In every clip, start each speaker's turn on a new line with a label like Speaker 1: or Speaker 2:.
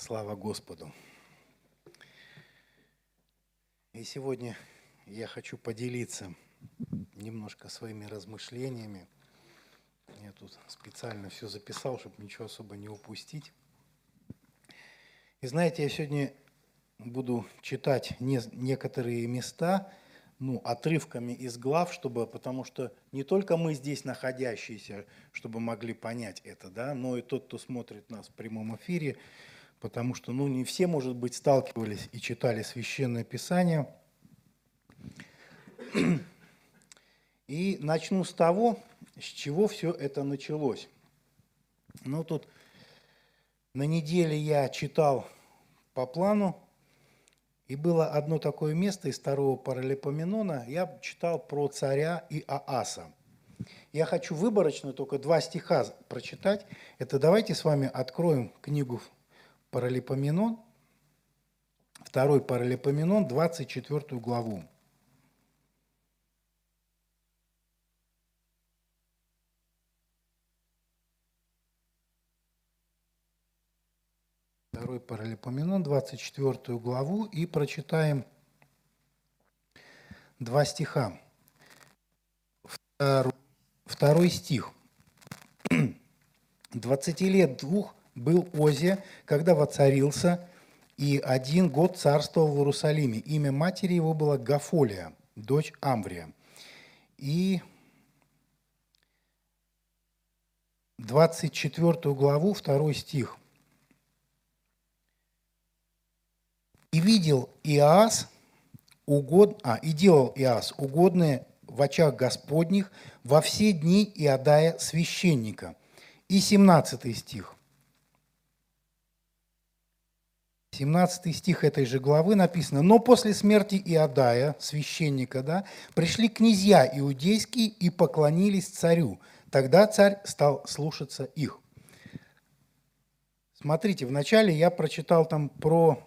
Speaker 1: Слава Господу! И сегодня я хочу поделиться немножко своими размышлениями. Я тут специально все записал, чтобы ничего особо не упустить. И знаете, я сегодня буду читать не, некоторые места, ну, отрывками из глав, чтобы, потому что не только мы здесь находящиеся, чтобы могли понять это, да, но и тот, кто смотрит нас в прямом эфире, потому что ну, не все, может быть, сталкивались и читали Священное Писание. И начну с того, с чего все это началось. Ну, тут на неделе я читал по плану, и было одно такое место из второго паралипоменона, я читал про царя и Ааса. Я хочу выборочно только два стиха прочитать. Это давайте с вами откроем книгу Паралипоменон, второй Паралипоменон, 24 главу. Второй Паралипоменон, 24 главу, и прочитаем два стиха. Второй стих. «Двадцати лет двух был Озия, когда воцарился, и один год царствовал в Иерусалиме. Имя матери его было Гафолия, дочь Амврия. И 24 главу, 2 стих. «И видел Иас, угод... а, и делал Иас угодное в очах Господних во все дни Иодая священника». И 17 стих. 17 стих этой же главы написано, «Но после смерти Иодая, священника, да, пришли князья иудейские и поклонились царю. Тогда царь стал слушаться их». Смотрите, вначале я прочитал там про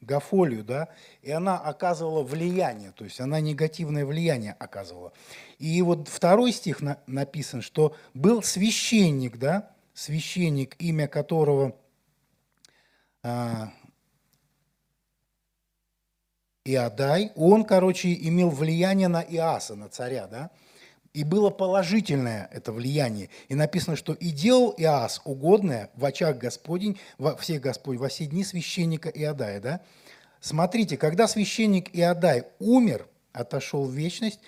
Speaker 1: Гафолию, да, и она оказывала влияние, то есть она негативное влияние оказывала. И вот второй стих на, написан, что был священник, да, священник, имя которого а, Иодай, он, короче, имел влияние на Иаса, на царя, да, и было положительное это влияние. И написано, что «и делал Иас угодное в очах Господень, во всех Господь, во все дни священника Иодая». Да? Смотрите, когда священник Иодай умер, отошел в вечность,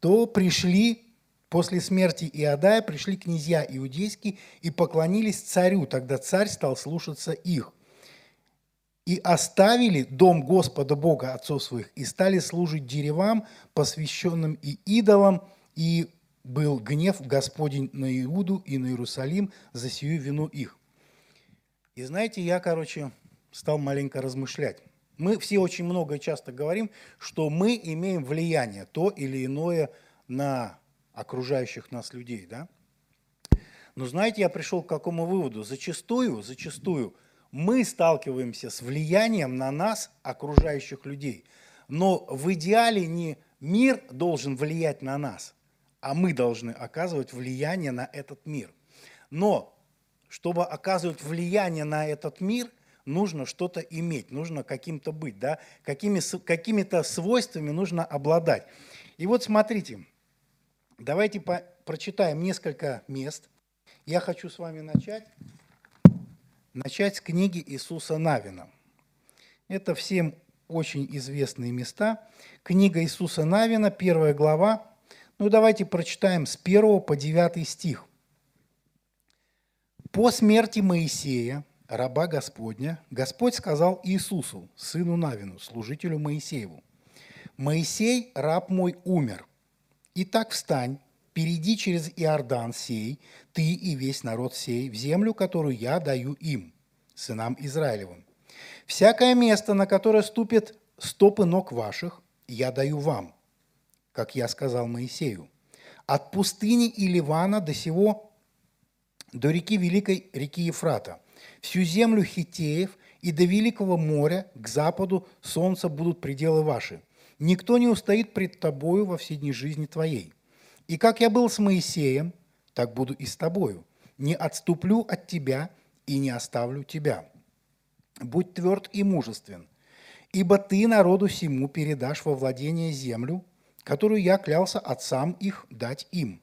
Speaker 1: то пришли, после смерти Иодая, пришли князья иудейские и поклонились царю. Тогда царь стал слушаться их и оставили дом Господа Бога отцов своих, и стали служить деревам, посвященным и идолам, и был гнев Господень на Иуду и на Иерусалим за сию вину их. И знаете, я, короче, стал маленько размышлять. Мы все очень много и часто говорим, что мы имеем влияние то или иное на окружающих нас людей, да? Но знаете, я пришел к какому выводу? Зачастую, зачастую – мы сталкиваемся с влиянием на нас окружающих людей. Но в идеале не мир должен влиять на нас, а мы должны оказывать влияние на этот мир. Но чтобы оказывать влияние на этот мир, нужно что-то иметь, нужно каким-то быть, да? Какими, какими-то свойствами нужно обладать. И вот смотрите, давайте по, прочитаем несколько мест. Я хочу с вами начать начать с книги Иисуса Навина. Это всем очень известные места. Книга Иисуса Навина, первая глава. Ну, давайте прочитаем с 1 по 9 стих. «По смерти Моисея, раба Господня, Господь сказал Иисусу, сыну Навину, служителю Моисееву, «Моисей, раб мой, умер. Итак, встань, перейди через Иордан сей, ты и весь народ сей, в землю, которую я даю им, сынам Израилевым. Всякое место, на которое ступят стопы ног ваших, я даю вам, как я сказал Моисею. От пустыни и Ливана до сего, до реки Великой, реки Ефрата, всю землю Хитеев и до Великого моря к западу солнца будут пределы ваши. Никто не устоит пред тобою во все дни жизни твоей. И как я был с Моисеем, так буду и с тобою. Не отступлю от тебя и не оставлю тебя. будь тверд и мужествен, ибо ты народу всему передашь во владение землю, которую я клялся отцам их дать им.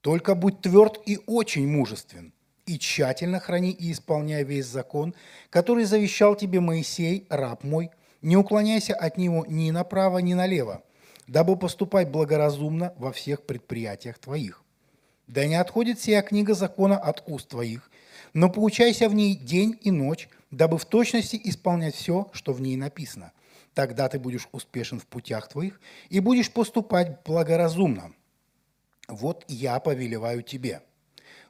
Speaker 1: Только будь тверд и очень мужествен, и тщательно храни и исполняй весь закон, который завещал тебе Моисей, раб мой, не уклоняйся от него ни направо, ни налево, дабы поступать благоразумно во всех предприятиях твоих. Да не отходит сия книга закона от уст твоих, но поучайся в ней день и ночь, дабы в точности исполнять все, что в ней написано. Тогда ты будешь успешен в путях твоих и будешь поступать благоразумно. Вот я повелеваю тебе.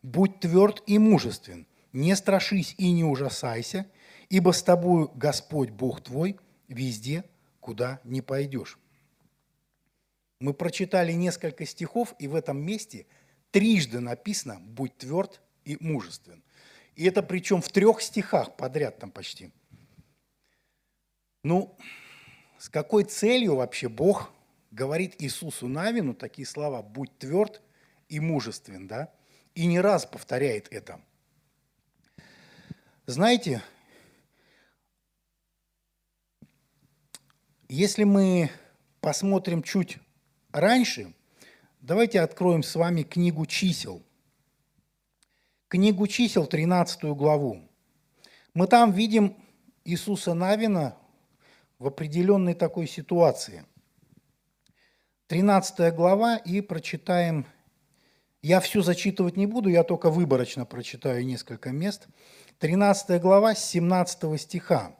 Speaker 1: Будь тверд и мужествен, не страшись и не ужасайся, ибо с тобою Господь Бог твой везде, куда не пойдешь. Мы прочитали несколько стихов, и в этом месте трижды написано «будь тверд и мужествен». И это причем в трех стихах подряд там почти. Ну, с какой целью вообще Бог говорит Иисусу Навину такие слова «будь тверд и мужествен», да? И не раз повторяет это. Знаете, если мы посмотрим чуть раньше, давайте откроем с вами книгу чисел – книгу чисел, 13 главу. Мы там видим Иисуса Навина в определенной такой ситуации. 13 глава и прочитаем, я всю зачитывать не буду, я только выборочно прочитаю несколько мест. 13 глава с 17 стиха.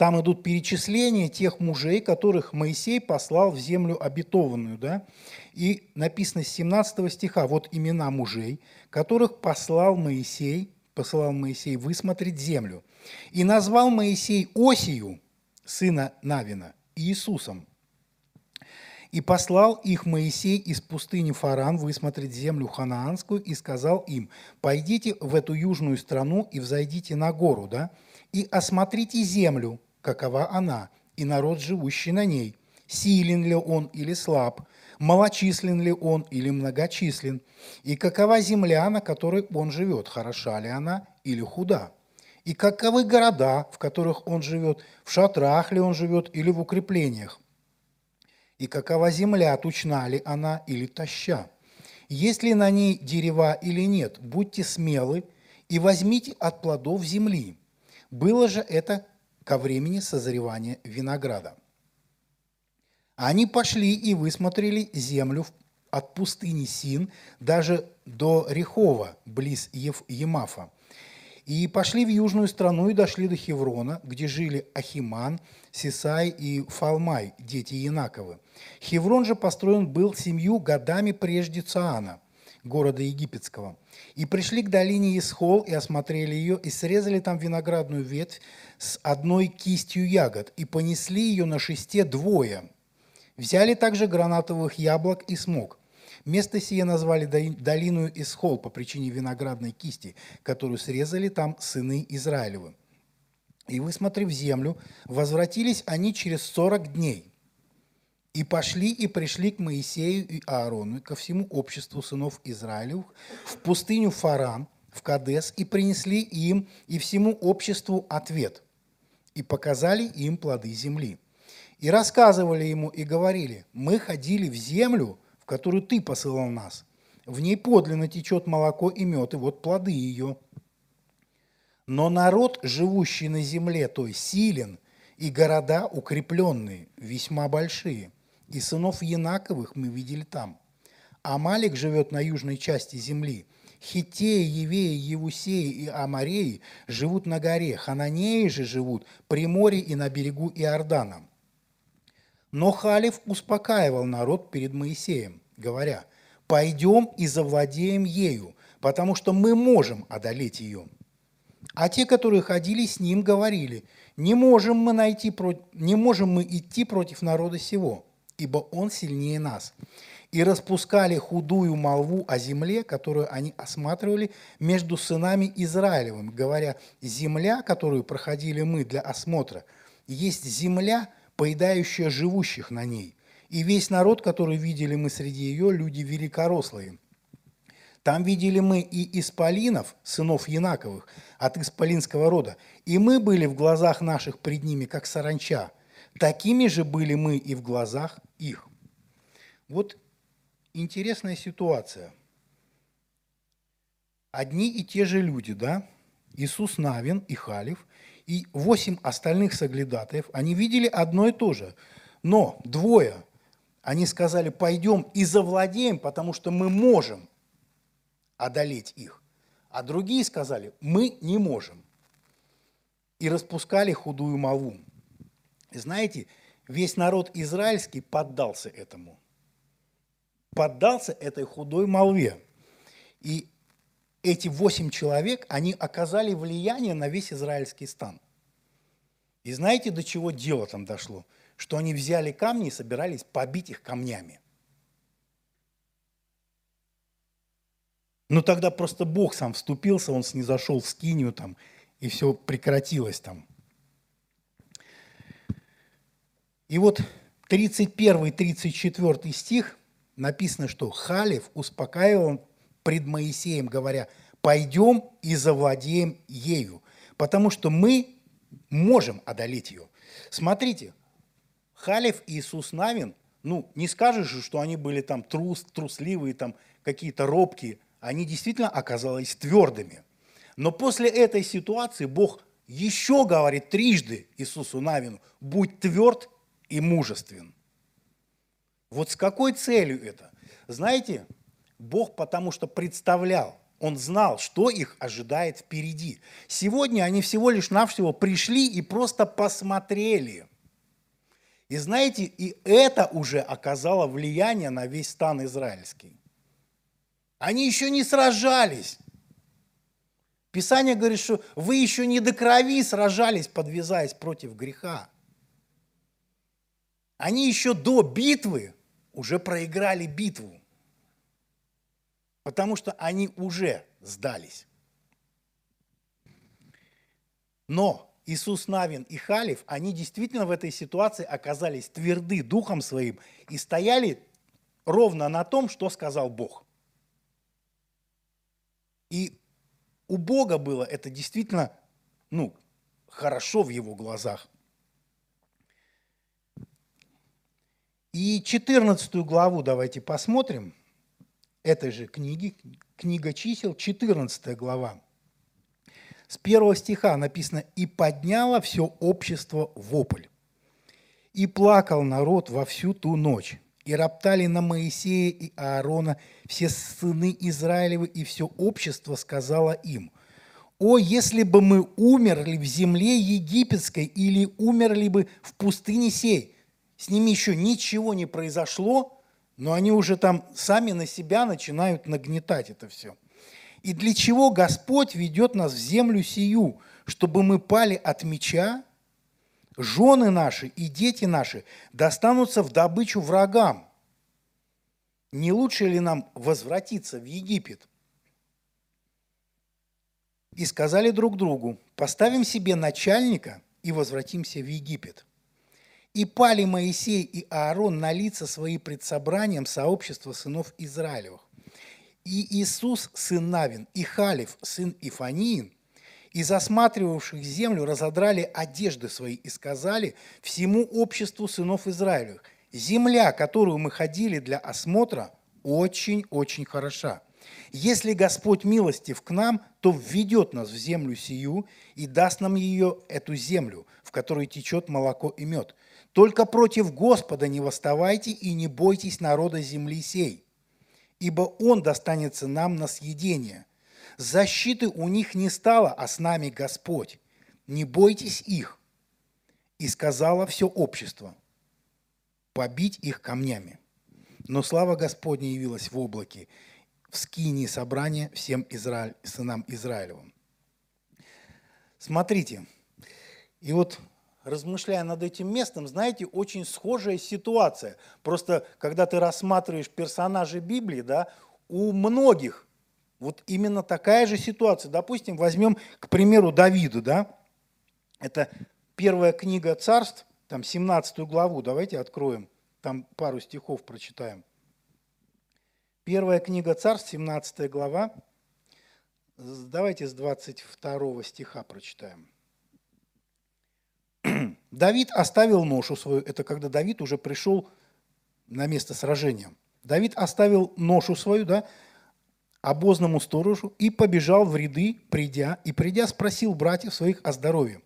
Speaker 1: Там идут перечисления тех мужей, которых Моисей послал в землю обетованную. Да? И написано с 17 стиха, вот имена мужей, которых послал Моисей, посылал Моисей высмотреть землю. И назвал Моисей Осию, сына Навина, Иисусом. И послал их Моисей из пустыни Фаран высмотреть землю ханаанскую и сказал им, пойдите в эту южную страну и взойдите на гору, да, и осмотрите землю, какова она, и народ, живущий на ней, силен ли он или слаб, малочислен ли он или многочислен, и какова земля, на которой он живет, хороша ли она или худа, и каковы города, в которых он живет, в шатрах ли он живет или в укреплениях, и какова земля, тучна ли она или таща, есть ли на ней дерева или нет, будьте смелы и возьмите от плодов земли. Было же это ко времени созревания винограда. Они пошли и высмотрели землю от пустыни Син даже до Рехова, близ Емафа. И пошли в южную страну и дошли до Хеврона, где жили Ахиман, Сисай и Фалмай, дети Янаковы. Хеврон же построен был семью годами прежде Цаана, города египетского. И пришли к долине Исхол и осмотрели ее, и срезали там виноградную ветвь с одной кистью ягод и понесли ее на шесте двое. Взяли также гранатовых яблок и смог. Место сие назвали долину Исхол по причине виноградной кисти, которую срезали там сыны Израилевы. И, высмотрев землю, возвратились они через сорок дней. И пошли и пришли к Моисею и Аарону, и ко всему обществу сынов Израилевых, в пустыню Фаран, в Кадес, и принесли им и всему обществу ответ – и показали им плоды земли. И рассказывали ему и говорили, мы ходили в землю, в которую ты посылал нас. В ней подлинно течет молоко и мед, и вот плоды ее. Но народ, живущий на земле, то есть силен, и города укрепленные, весьма большие. И сынов Янаковых мы видели там. Амалик живет на южной части земли – Хитеи, Евеи, Евусеи и Амареи живут на горе, Хананеи же живут при море и на берегу Иордана. Но Халев успокаивал народ перед Моисеем, говоря, «Пойдем и завладеем ею, потому что мы можем одолеть ее». А те, которые ходили с ним, говорили, «Не можем мы, найти, не можем мы идти против народа сего, ибо он сильнее нас» и распускали худую молву о земле, которую они осматривали между сынами Израилевым, говоря, земля, которую проходили мы для осмотра, есть земля, поедающая живущих на ней, и весь народ, который видели мы среди ее, люди великорослые. Там видели мы и исполинов, сынов Янаковых, от исполинского рода, и мы были в глазах наших пред ними, как саранча. Такими же были мы и в глазах их. Вот интересная ситуация. Одни и те же люди, да? Иисус Навин и Халев, и восемь остальных соглядатаев, они видели одно и то же. Но двое, они сказали, пойдем и завладеем, потому что мы можем одолеть их. А другие сказали, мы не можем. И распускали худую молву. знаете, весь народ израильский поддался этому. Поддался этой худой молве. И эти восемь человек, они оказали влияние на весь израильский стан. И знаете, до чего дело там дошло? Что они взяли камни и собирались побить их камнями. Ну тогда просто Бог сам вступился, он снизошел в скинию там, и все прекратилось там. И вот 31-34 стих написано, что Халев успокаивал пред Моисеем, говоря, пойдем и завладеем ею, потому что мы можем одолеть ее. Смотрите, Халев и Иисус Навин, ну, не скажешь же, что они были там трус, трусливые, там какие-то робкие – они действительно оказались твердыми. Но после этой ситуации Бог еще говорит трижды Иисусу Навину, будь тверд и мужествен. Вот с какой целью это? Знаете, Бог потому что представлял, Он знал, что их ожидает впереди. Сегодня они всего лишь навсего пришли и просто посмотрели. И знаете, и это уже оказало влияние на весь стан израильский. Они еще не сражались. Писание говорит, что вы еще не до крови сражались, подвязаясь против греха. Они еще до битвы уже проиграли битву, потому что они уже сдались. Но Иисус Навин и Халиф, они действительно в этой ситуации оказались тверды духом своим и стояли ровно на том, что сказал Бог – и у Бога было это действительно, ну, хорошо в его глазах. И 14 главу давайте посмотрим этой же книги, книга чисел, 14 глава. С первого стиха написано «И подняло все общество вопль, и плакал народ во всю ту ночь, и роптали на Моисея и Аарона все сыны Израилевы, и все общество сказало им, «О, если бы мы умерли в земле египетской или умерли бы в пустыне сей!» С ними еще ничего не произошло, но они уже там сами на себя начинают нагнетать это все. И для чего Господь ведет нас в землю сию, чтобы мы пали от меча, жены наши и дети наши достанутся в добычу врагам. Не лучше ли нам возвратиться в Египет? И сказали друг другу, поставим себе начальника и возвратимся в Египет. И пали Моисей и Аарон на лица свои пред собранием сообщества сынов Израилевых. И Иисус, сын Навин, и Халев, сын Ифаниин – из осматривавших землю разодрали одежды свои и сказали всему обществу сынов Израилевых, земля, которую мы ходили для осмотра, очень-очень хороша. Если Господь милостив к нам, то введет нас в землю сию и даст нам ее, эту землю, в которой течет молоко и мед. Только против Господа не восставайте и не бойтесь народа земли сей, ибо Он достанется нам на съедение – Защиты у них не стало, а с нами Господь. Не бойтесь их. И сказала все общество, побить их камнями. Но слава Господня явилась в облаке, в скинии собрания всем Израиль, сынам Израилевым. Смотрите, и вот размышляя над этим местом, знаете, очень схожая ситуация. Просто когда ты рассматриваешь персонажей Библии, да, у многих вот именно такая же ситуация. Допустим, возьмем, к примеру, Давида, да? Это первая книга царств, там 17 главу, давайте откроем, там пару стихов прочитаем. Первая книга Царств, 17 глава. Давайте с 22 стиха прочитаем. Давид оставил ношу свою, это когда Давид уже пришел на место сражения. Давид оставил ношу свою, да, обозному сторожу и побежал в ряды, придя, и придя спросил братьев своих о здоровье.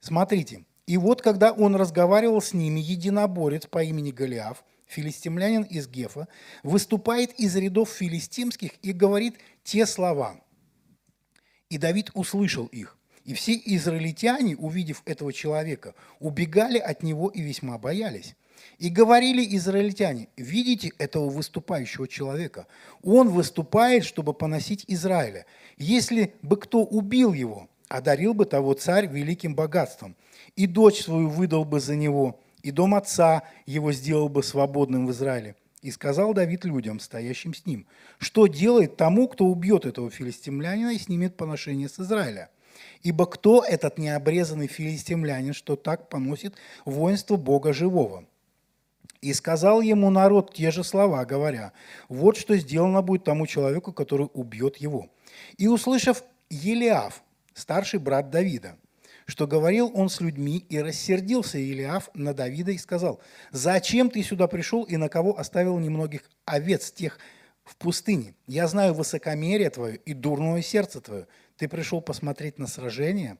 Speaker 1: Смотрите, и вот когда он разговаривал с ними, единоборец по имени Голиаф, филистимлянин из Гефа, выступает из рядов филистимских и говорит те слова. И Давид услышал их. И все израильтяне, увидев этого человека, убегали от него и весьма боялись. И говорили израильтяне, видите этого выступающего человека? Он выступает, чтобы поносить Израиля. Если бы кто убил его, одарил бы того царь великим богатством, и дочь свою выдал бы за него, и дом отца его сделал бы свободным в Израиле. И сказал Давид людям, стоящим с ним, что делает тому, кто убьет этого филистимлянина и снимет поношение с Израиля. Ибо кто этот необрезанный филистимлянин, что так поносит воинство Бога живого? И сказал ему народ те же слова, говоря, вот что сделано будет тому человеку, который убьет его. И услышав Елиав, старший брат Давида, что говорил он с людьми, и рассердился Илиаф на Давида и сказал, «Зачем ты сюда пришел и на кого оставил немногих овец тех в пустыне? Я знаю высокомерие твое и дурное сердце твое. Ты пришел посмотреть на сражение?»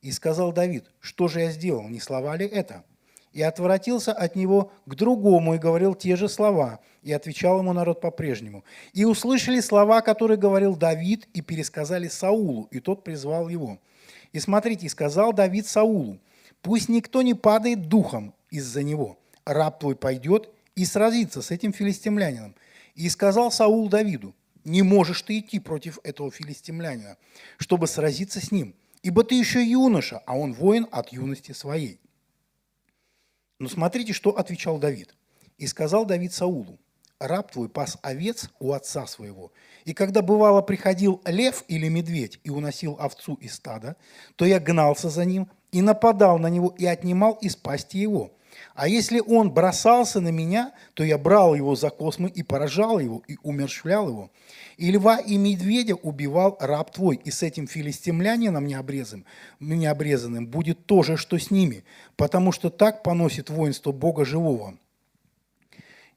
Speaker 1: И сказал Давид, «Что же я сделал? Не слова ли это?» И отворотился от него к другому и говорил те же слова, и отвечал ему народ по-прежнему. И услышали слова, которые говорил Давид, и пересказали Саулу, и тот призвал его – и смотрите, сказал Давид Саулу, пусть никто не падает духом из-за него. Раб твой пойдет и сразится с этим филистимлянином. И сказал Саул Давиду, не можешь ты идти против этого филистимлянина, чтобы сразиться с ним, ибо ты еще юноша, а он воин от юности своей. Но смотрите, что отвечал Давид. И сказал Давид Саулу, раб твой пас овец у отца своего. И когда бывало приходил лев или медведь и уносил овцу из стада, то я гнался за ним и нападал на него и отнимал из пасти его. А если он бросался на меня, то я брал его за космы и поражал его, и умершвлял его. И льва и медведя убивал раб твой, и с этим филистимлянином необрезанным, необрезанным будет то же, что с ними, потому что так поносит воинство Бога живого.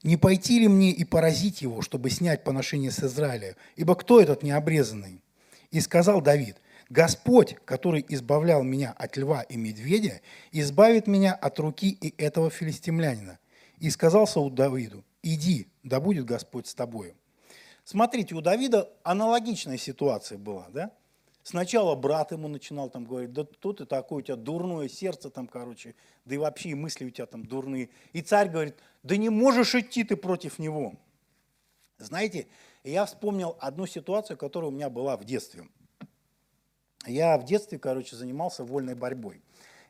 Speaker 1: Не пойти ли мне и поразить его, чтобы снять поношение с Израиля? Ибо кто этот необрезанный? И сказал Давид, Господь, который избавлял меня от льва и медведя, избавит меня от руки и этого филистимлянина. И сказал Саул Давиду, иди, да будет Господь с тобою. Смотрите, у Давида аналогичная ситуация была, да? Сначала брат ему начинал там говорить, да тут ты такой, у тебя дурное сердце там, короче, да и вообще мысли у тебя там дурные. И царь говорит, да не можешь идти ты против него. Знаете, я вспомнил одну ситуацию, которая у меня была в детстве. Я в детстве, короче, занимался вольной борьбой.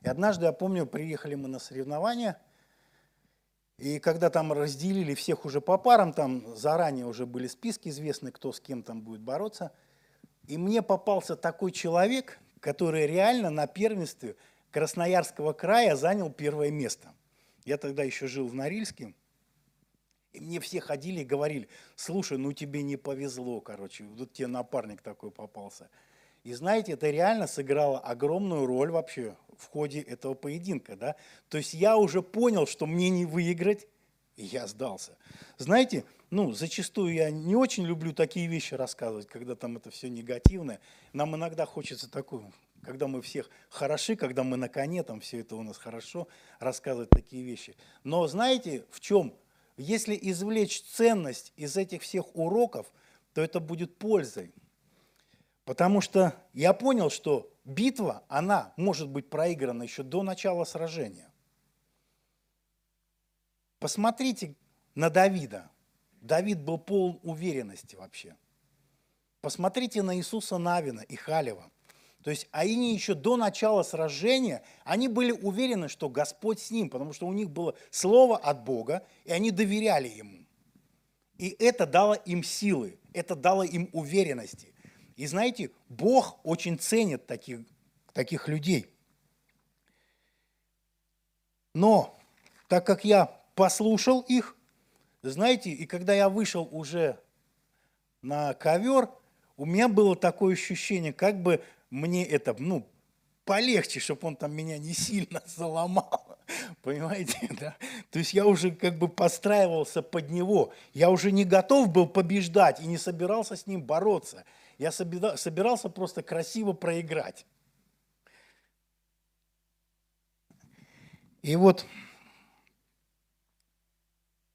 Speaker 1: И однажды, я помню, приехали мы на соревнования, и когда там разделили всех уже по парам, там заранее уже были списки известны, кто с кем там будет бороться – и мне попался такой человек, который реально на первенстве Красноярского края занял первое место. Я тогда еще жил в Норильске, и мне все ходили и говорили, слушай, ну тебе не повезло, короче, вот тебе напарник такой попался. И знаете, это реально сыграло огромную роль вообще в ходе этого поединка. Да? То есть я уже понял, что мне не выиграть, и я сдался. Знаете, ну, зачастую я не очень люблю такие вещи рассказывать, когда там это все негативное. Нам иногда хочется такую, когда мы всех хороши, когда мы на коне, там все это у нас хорошо, рассказывать такие вещи. Но знаете, в чем? Если извлечь ценность из этих всех уроков, то это будет пользой. Потому что я понял, что битва, она может быть проиграна еще до начала сражения. Посмотрите на Давида. Давид был полон уверенности вообще. Посмотрите на Иисуса Навина и Халева. То есть они еще до начала сражения, они были уверены, что Господь с ним, потому что у них было слово от Бога, и они доверяли Ему. И это дало им силы, это дало им уверенности. И знаете, Бог очень ценит таких, таких людей. Но так как я послушал их, знаете, и когда я вышел уже на ковер, у меня было такое ощущение, как бы мне это, ну, полегче, чтобы он там меня не сильно заломал. Понимаете, да? То есть я уже как бы подстраивался под него. Я уже не готов был побеждать и не собирался с ним бороться. Я собирался просто красиво проиграть. И вот,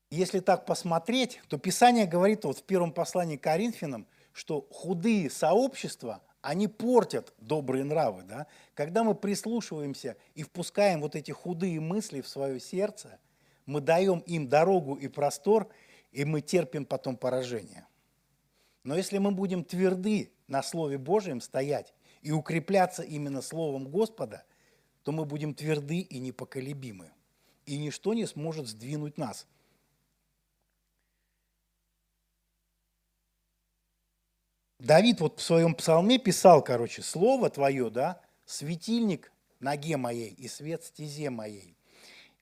Speaker 1: если так посмотреть, то Писание говорит вот в первом послании к Коринфянам, что худые сообщества, они портят добрые нравы. Да? Когда мы прислушиваемся и впускаем вот эти худые мысли в свое сердце, мы даем им дорогу и простор, и мы терпим потом поражение. Но если мы будем тверды на Слове Божьем стоять и укрепляться именно Словом Господа, то мы будем тверды и непоколебимы. И ничто не сможет сдвинуть нас. Давид вот в своем псалме писал, короче, «Слово твое, да, светильник ноге моей и свет стезе моей».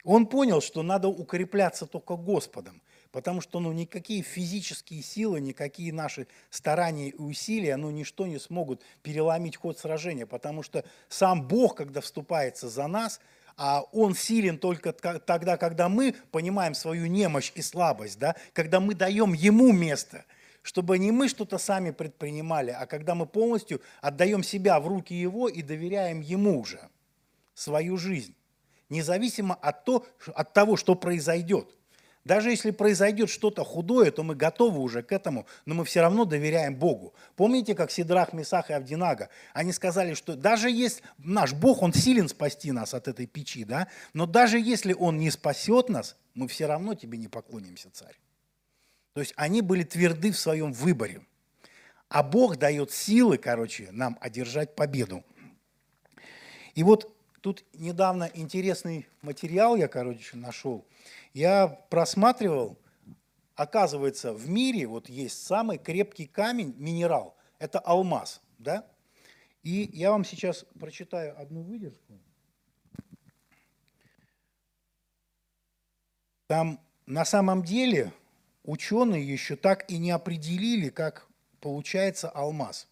Speaker 1: Он понял, что надо укрепляться только Господом, потому что ну, никакие физические силы, никакие наши старания и усилия, ну, ничто не смогут переломить ход сражения, потому что сам Бог, когда вступается за нас, а Он силен только тогда, когда мы понимаем свою немощь и слабость, да? когда мы даем Ему место – чтобы не мы что-то сами предпринимали, а когда мы полностью отдаем себя в руки Его и доверяем Ему уже свою жизнь, независимо от, от того, что произойдет. Даже если произойдет что-то худое, то мы готовы уже к этому, но мы все равно доверяем Богу. Помните, как Сидрах, Месах и Авдинага? Они сказали, что даже если наш Бог, Он силен спасти нас от этой печи, да? но даже если Он не спасет нас, мы все равно тебе не поклонимся, царь. То есть они были тверды в своем выборе. А Бог дает силы, короче, нам одержать победу. И вот тут недавно интересный материал я, короче, нашел. Я просматривал, оказывается, в мире вот есть самый крепкий камень, минерал, это алмаз, да? И я вам сейчас прочитаю одну выдержку. Там на самом деле ученые еще так и не определили, как получается алмаз.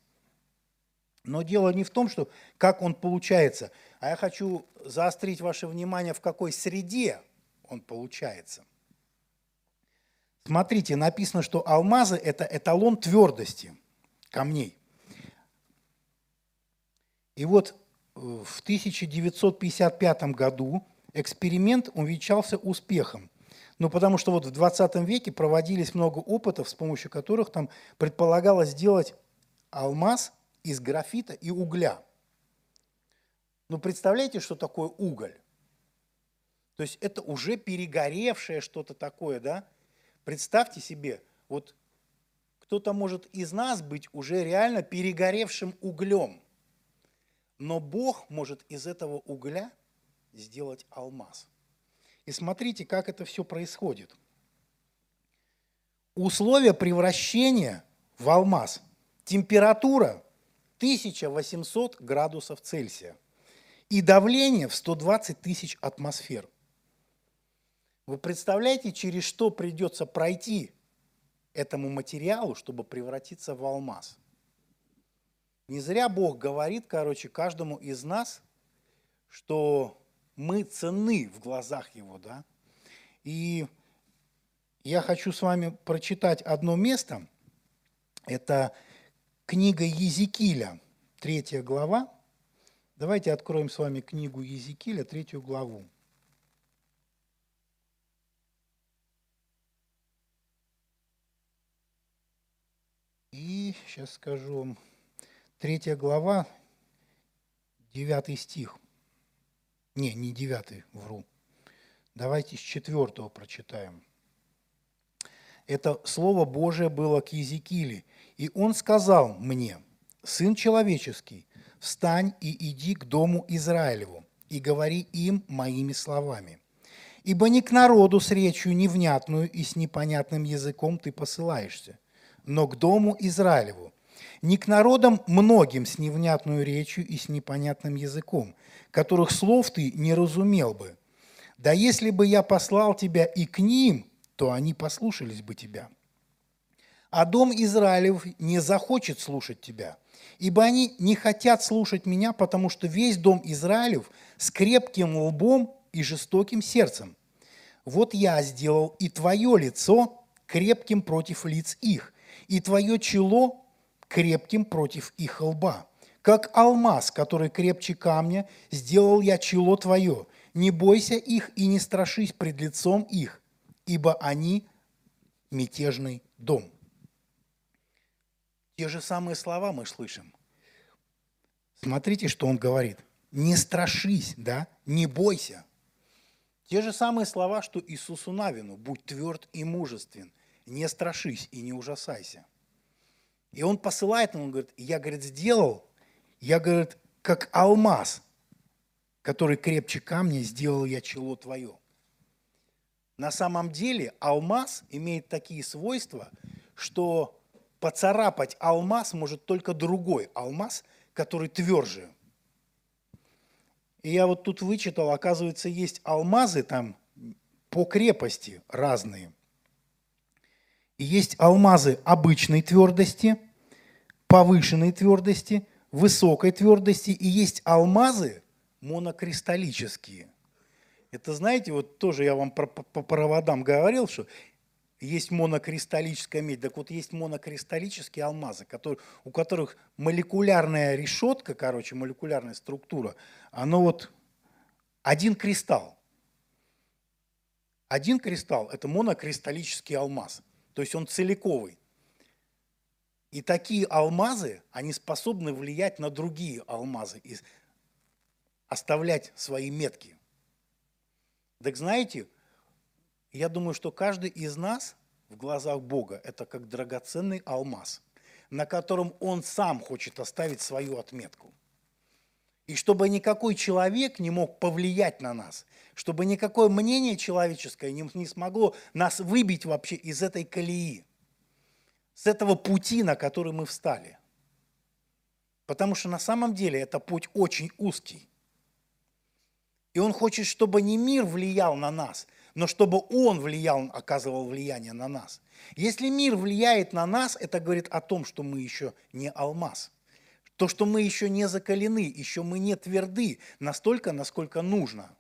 Speaker 1: Но дело не в том, что как он получается, а я хочу заострить ваше внимание, в какой среде он получается. Смотрите, написано, что алмазы – это эталон твердости камней. И вот э, в 1955 году эксперимент увенчался успехом. Ну, потому что вот в 20 веке проводились много опытов, с помощью которых там предполагалось сделать алмаз из графита и угля. Ну, представляете, что такое уголь? То есть это уже перегоревшее что-то такое, да? Представьте себе, вот кто-то может из нас быть уже реально перегоревшим углем, но Бог может из этого угля сделать алмаз – и смотрите, как это все происходит. Условия превращения в алмаз. Температура 1800 градусов Цельсия и давление в 120 тысяч атмосфер. Вы представляете, через что придется пройти этому материалу, чтобы превратиться в алмаз? Не зря Бог говорит, короче, каждому из нас, что мы ценны в глазах Его, да. И я хочу с вами прочитать одно место. Это книга Езекииля, третья глава. Давайте откроем с вами книгу Езекииля, третью главу. И сейчас скажу вам, третья глава, девятый стих. Не, не девятый, вру. Давайте с четвертого прочитаем. Это Слово Божие было к Езекииле. И он сказал мне, «Сын человеческий, встань и иди к дому Израилеву, и говори им моими словами. Ибо не к народу с речью невнятную и с непонятным языком ты посылаешься, но к дому Израилеву, не к народам многим с невнятную речью и с непонятным языком, которых слов ты не разумел бы. Да если бы я послал тебя и к ним, то они послушались бы тебя. а дом Израилев не захочет слушать тебя, ибо они не хотят слушать меня, потому что весь дом Израилев с крепким лбом и жестоким сердцем. Вот я сделал и твое лицо крепким против лиц их, и твое чело крепким против их лба. Как алмаз, который крепче камня, сделал я чело твое. Не бойся их и не страшись пред лицом их, ибо они мятежный дом. Те же самые слова мы слышим. Смотрите, что он говорит. Не страшись, да, не бойся. Те же самые слова, что Иисусу Навину. Будь тверд и мужествен, не страшись и не ужасайся. И он посылает ему, говорит, я, говорит, сделал, я, говорит, как алмаз, который крепче камня, сделал я чело твое. На самом деле алмаз имеет такие свойства, что поцарапать алмаз может только другой алмаз, который тверже. И я вот тут вычитал, оказывается, есть алмазы там по крепости разные. Есть алмазы обычной твердости, повышенной твердости, высокой твердости, и есть алмазы монокристаллические. Это, знаете, вот тоже я вам по, по проводам говорил, что есть монокристаллическая медь, так вот есть монокристаллические алмазы, которые, у которых молекулярная решетка, короче, молекулярная структура, оно вот один кристалл. Один кристалл – это монокристаллический алмаз, то есть он целиковый. И такие алмазы, они способны влиять на другие алмазы и оставлять свои метки. Так знаете, я думаю, что каждый из нас в глазах Бога – это как драгоценный алмаз, на котором Он сам хочет оставить свою отметку. И чтобы никакой человек не мог повлиять на нас, чтобы никакое мнение человеческое не, смогло нас выбить вообще из этой колеи, с этого пути, на который мы встали. Потому что на самом деле это путь очень узкий. И он хочет, чтобы не мир влиял на нас, но чтобы он влиял, оказывал влияние на нас. Если мир влияет на нас, это говорит о том, что мы еще не алмаз. То, что мы еще не закалены, еще мы не тверды настолько, насколько нужно.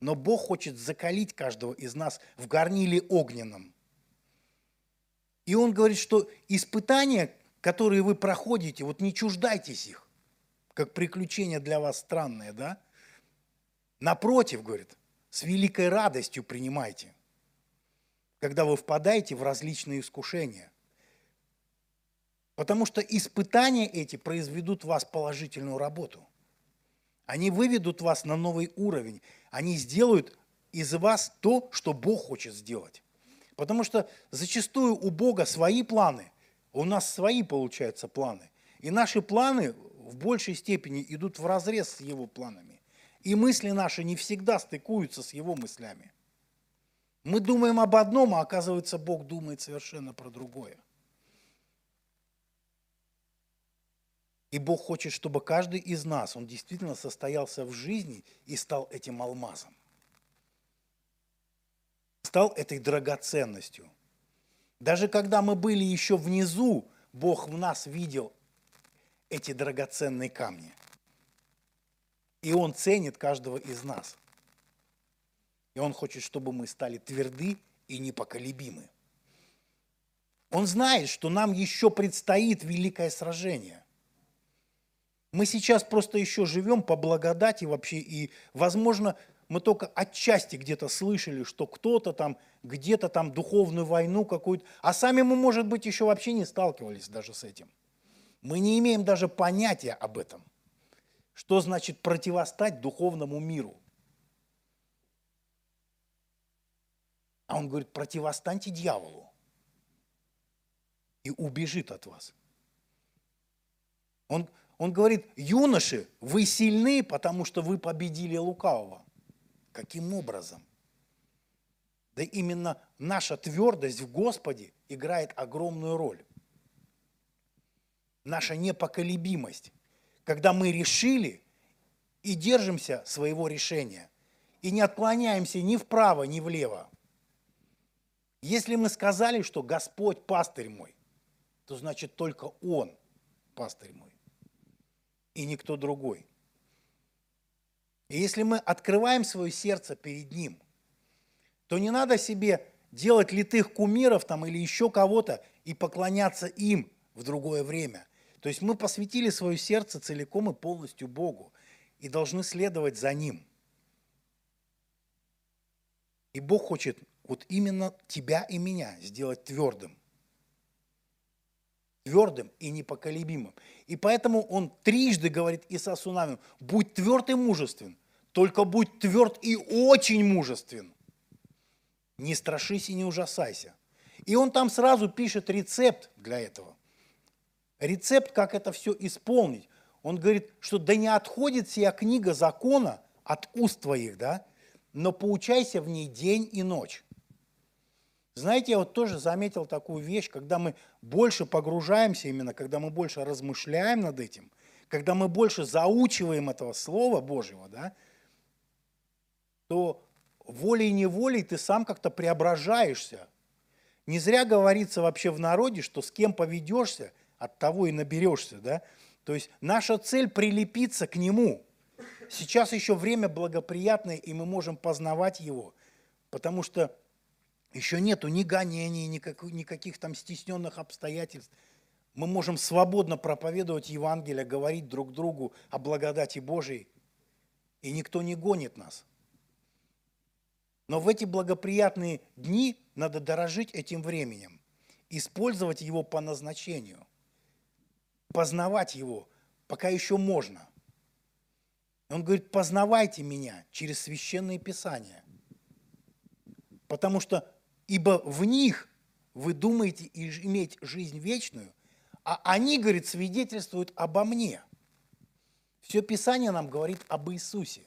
Speaker 1: Но Бог хочет закалить каждого из нас в горниле огненном. И Он говорит, что испытания, которые вы проходите, вот не чуждайтесь их, как приключения для вас странные, да? Напротив, говорит, с великой радостью принимайте, когда вы впадаете в различные искушения. Потому что испытания эти произведут в вас положительную работу. Они выведут вас на новый уровень. Они сделают из вас то, что Бог хочет сделать. Потому что зачастую у Бога свои планы, у нас свои, получаются, планы. И наши планы в большей степени идут в разрез с Его планами. И мысли наши не всегда стыкуются с его мыслями. Мы думаем об одном, а оказывается, Бог думает совершенно про другое. И Бог хочет, чтобы каждый из нас, он действительно состоялся в жизни и стал этим алмазом. Стал этой драгоценностью. Даже когда мы были еще внизу, Бог в нас видел эти драгоценные камни – и Он ценит каждого из нас. И Он хочет, чтобы мы стали тверды и непоколебимы. Он знает, что нам еще предстоит великое сражение. Мы сейчас просто еще живем по благодати вообще, и, возможно, мы только отчасти где-то слышали, что кто-то там, где-то там духовную войну какую-то, а сами мы, может быть, еще вообще не сталкивались даже с этим. Мы не имеем даже понятия об этом. Что значит противостать духовному миру? А он говорит, противостаньте дьяволу и убежит от вас. Он, он говорит, юноши, вы сильны, потому что вы победили лукавого. Каким образом? Да именно наша твердость в Господе играет огромную роль. Наша непоколебимость когда мы решили и держимся своего решения, и не отклоняемся ни вправо, ни влево. Если мы сказали, что Господь пастырь мой, то значит только Он пастырь мой и никто другой. И если мы открываем свое сердце перед Ним, то не надо себе делать литых кумиров там или еще кого-то и поклоняться им в другое время. То есть мы посвятили свое сердце целиком и полностью Богу и должны следовать за Ним. И Бог хочет вот именно тебя и меня сделать твердым. Твердым и непоколебимым. И поэтому он трижды говорит Исасу Навину, будь тверд и мужествен, только будь тверд и очень мужествен. Не страшись и не ужасайся. И он там сразу пишет рецепт для этого. Рецепт, как это все исполнить. Он говорит, что да не отходит сия книга закона от уст твоих, да, но поучайся в ней день и ночь. Знаете, я вот тоже заметил такую вещь, когда мы больше погружаемся именно, когда мы больше размышляем над этим, когда мы больше заучиваем этого Слова Божьего, да, то волей-неволей ты сам как-то преображаешься. Не зря говорится вообще в народе, что с кем поведешься, от того и наберешься. Да? То есть наша цель прилепиться к Нему. Сейчас еще время благоприятное, и мы можем познавать Его, потому что еще нету ни гонений, никак, никаких там стесненных обстоятельств. Мы можем свободно проповедовать Евангелие, говорить друг другу о благодати Божией, и никто не гонит нас – но в эти благоприятные дни надо дорожить этим временем, использовать его по назначению, познавать его, пока еще можно. Он говорит, познавайте меня через священные писания, потому что ибо в них вы думаете иметь жизнь вечную, а они, говорит, свидетельствуют обо мне. Все Писание нам говорит об Иисусе.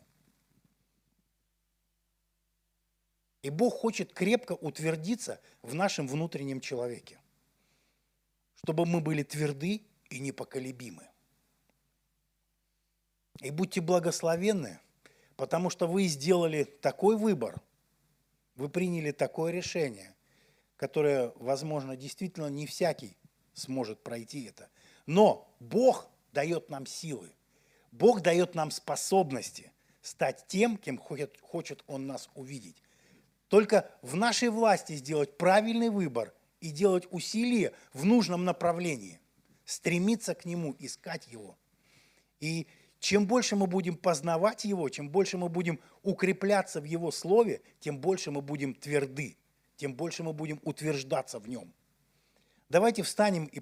Speaker 1: И Бог хочет крепко утвердиться в нашем внутреннем человеке, чтобы мы были тверды и непоколебимы. И будьте благословенны, потому что вы сделали такой выбор, вы приняли такое решение, которое, возможно, действительно не всякий сможет пройти это. Но Бог дает нам силы, Бог дает нам способности стать тем, кем хочет, Он нас увидеть. Только в нашей власти сделать правильный выбор и делать усилия в нужном направлении, стремиться к Нему, искать Его. И чем больше мы будем познавать Его, чем больше мы будем укрепляться в Его Слове, тем больше мы будем тверды, тем больше мы будем утверждаться в Нем. Давайте встанем и